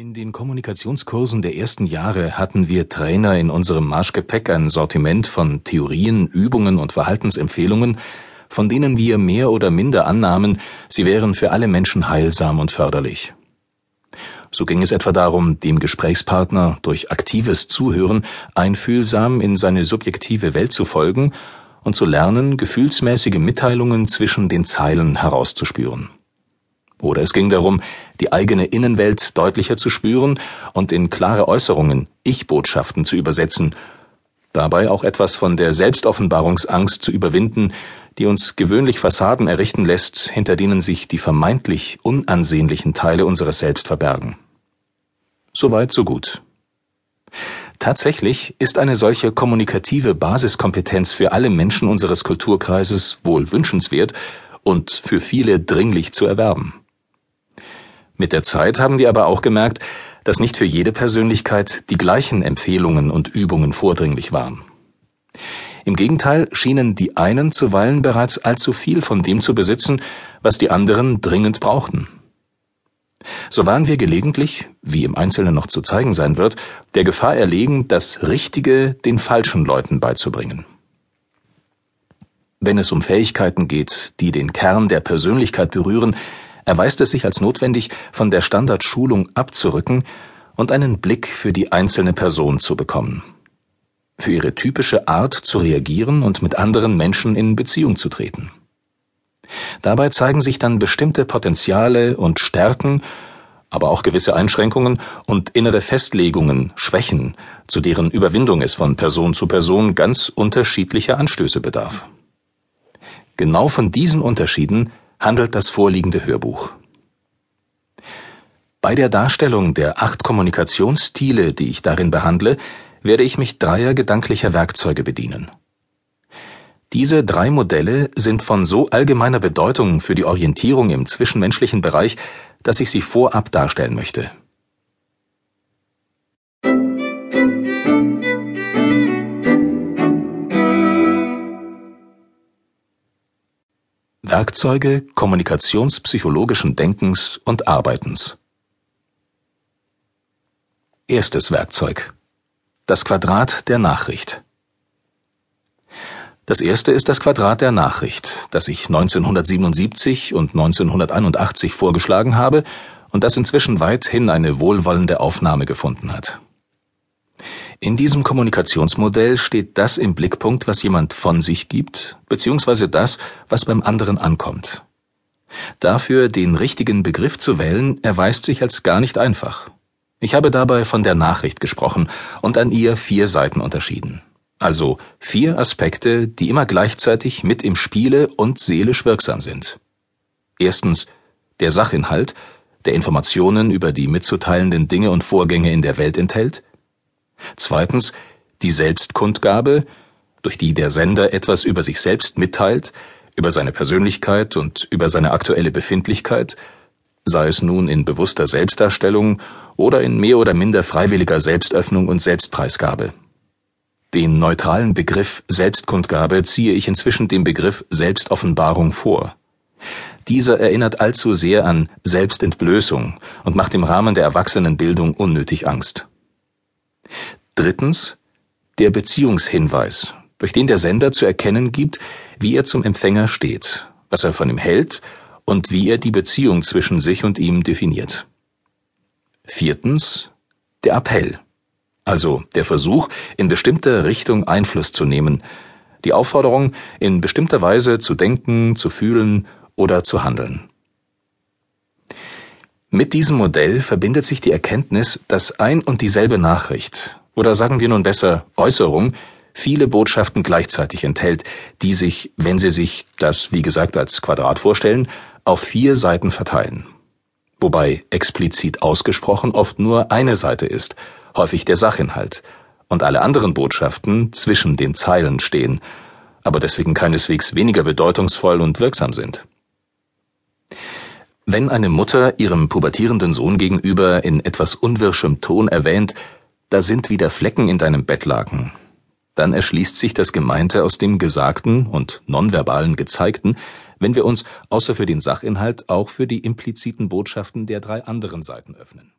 In den Kommunikationskursen der ersten Jahre hatten wir Trainer in unserem Marschgepäck ein Sortiment von Theorien, Übungen und Verhaltensempfehlungen, von denen wir mehr oder minder annahmen, sie wären für alle Menschen heilsam und förderlich. So ging es etwa darum, dem Gesprächspartner durch aktives Zuhören einfühlsam in seine subjektive Welt zu folgen und zu lernen, gefühlsmäßige Mitteilungen zwischen den Zeilen herauszuspüren. Oder es ging darum, die eigene Innenwelt deutlicher zu spüren und in klare Äußerungen, Ich-Botschaften zu übersetzen, dabei auch etwas von der Selbstoffenbarungsangst zu überwinden, die uns gewöhnlich Fassaden errichten lässt, hinter denen sich die vermeintlich unansehnlichen Teile unseres Selbst verbergen. Soweit, so gut. Tatsächlich ist eine solche kommunikative Basiskompetenz für alle Menschen unseres Kulturkreises wohl wünschenswert und für viele dringlich zu erwerben. Mit der Zeit haben wir aber auch gemerkt, dass nicht für jede Persönlichkeit die gleichen Empfehlungen und Übungen vordringlich waren. Im Gegenteil schienen die einen zuweilen bereits allzu viel von dem zu besitzen, was die anderen dringend brauchten. So waren wir gelegentlich, wie im Einzelnen noch zu zeigen sein wird, der Gefahr erlegen, das Richtige den falschen Leuten beizubringen. Wenn es um Fähigkeiten geht, die den Kern der Persönlichkeit berühren, erweist es sich als notwendig, von der Standardschulung abzurücken und einen Blick für die einzelne Person zu bekommen. Für ihre typische Art zu reagieren und mit anderen Menschen in Beziehung zu treten. Dabei zeigen sich dann bestimmte Potenziale und Stärken, aber auch gewisse Einschränkungen und innere Festlegungen, Schwächen, zu deren Überwindung es von Person zu Person ganz unterschiedlicher Anstöße bedarf. Genau von diesen Unterschieden handelt das vorliegende Hörbuch. Bei der Darstellung der acht Kommunikationsstile, die ich darin behandle, werde ich mich dreier gedanklicher Werkzeuge bedienen. Diese drei Modelle sind von so allgemeiner Bedeutung für die Orientierung im zwischenmenschlichen Bereich, dass ich sie vorab darstellen möchte. Werkzeuge kommunikationspsychologischen Denkens und Arbeitens. Erstes Werkzeug. Das Quadrat der Nachricht. Das erste ist das Quadrat der Nachricht, das ich 1977 und 1981 vorgeschlagen habe und das inzwischen weithin eine wohlwollende Aufnahme gefunden hat. In diesem Kommunikationsmodell steht das im Blickpunkt, was jemand von sich gibt, beziehungsweise das, was beim anderen ankommt. Dafür den richtigen Begriff zu wählen, erweist sich als gar nicht einfach. Ich habe dabei von der Nachricht gesprochen und an ihr vier Seiten unterschieden. Also vier Aspekte, die immer gleichzeitig mit im Spiele und seelisch wirksam sind. Erstens der Sachinhalt, der Informationen über die mitzuteilenden Dinge und Vorgänge in der Welt enthält. Zweitens die Selbstkundgabe, durch die der Sender etwas über sich selbst mitteilt, über seine Persönlichkeit und über seine aktuelle Befindlichkeit, sei es nun in bewusster Selbstdarstellung oder in mehr oder minder freiwilliger Selbstöffnung und Selbstpreisgabe. Den neutralen Begriff Selbstkundgabe ziehe ich inzwischen dem Begriff Selbstoffenbarung vor. Dieser erinnert allzu sehr an Selbstentblößung und macht im Rahmen der Erwachsenenbildung unnötig Angst. Drittens der Beziehungshinweis, durch den der Sender zu erkennen gibt, wie er zum Empfänger steht, was er von ihm hält und wie er die Beziehung zwischen sich und ihm definiert. Viertens der Appell, also der Versuch, in bestimmter Richtung Einfluss zu nehmen, die Aufforderung, in bestimmter Weise zu denken, zu fühlen oder zu handeln. Mit diesem Modell verbindet sich die Erkenntnis, dass ein und dieselbe Nachricht, oder sagen wir nun besser Äußerung, viele Botschaften gleichzeitig enthält, die sich, wenn Sie sich das, wie gesagt, als Quadrat vorstellen, auf vier Seiten verteilen. Wobei explizit ausgesprochen oft nur eine Seite ist, häufig der Sachinhalt, und alle anderen Botschaften zwischen den Zeilen stehen, aber deswegen keineswegs weniger bedeutungsvoll und wirksam sind. Wenn eine Mutter ihrem pubertierenden Sohn gegenüber in etwas unwirschem Ton erwähnt, da sind wieder Flecken in deinem Bettlaken. Dann erschließt sich das Gemeinte aus dem Gesagten und nonverbalen Gezeigten, wenn wir uns außer für den Sachinhalt auch für die impliziten Botschaften der drei anderen Seiten öffnen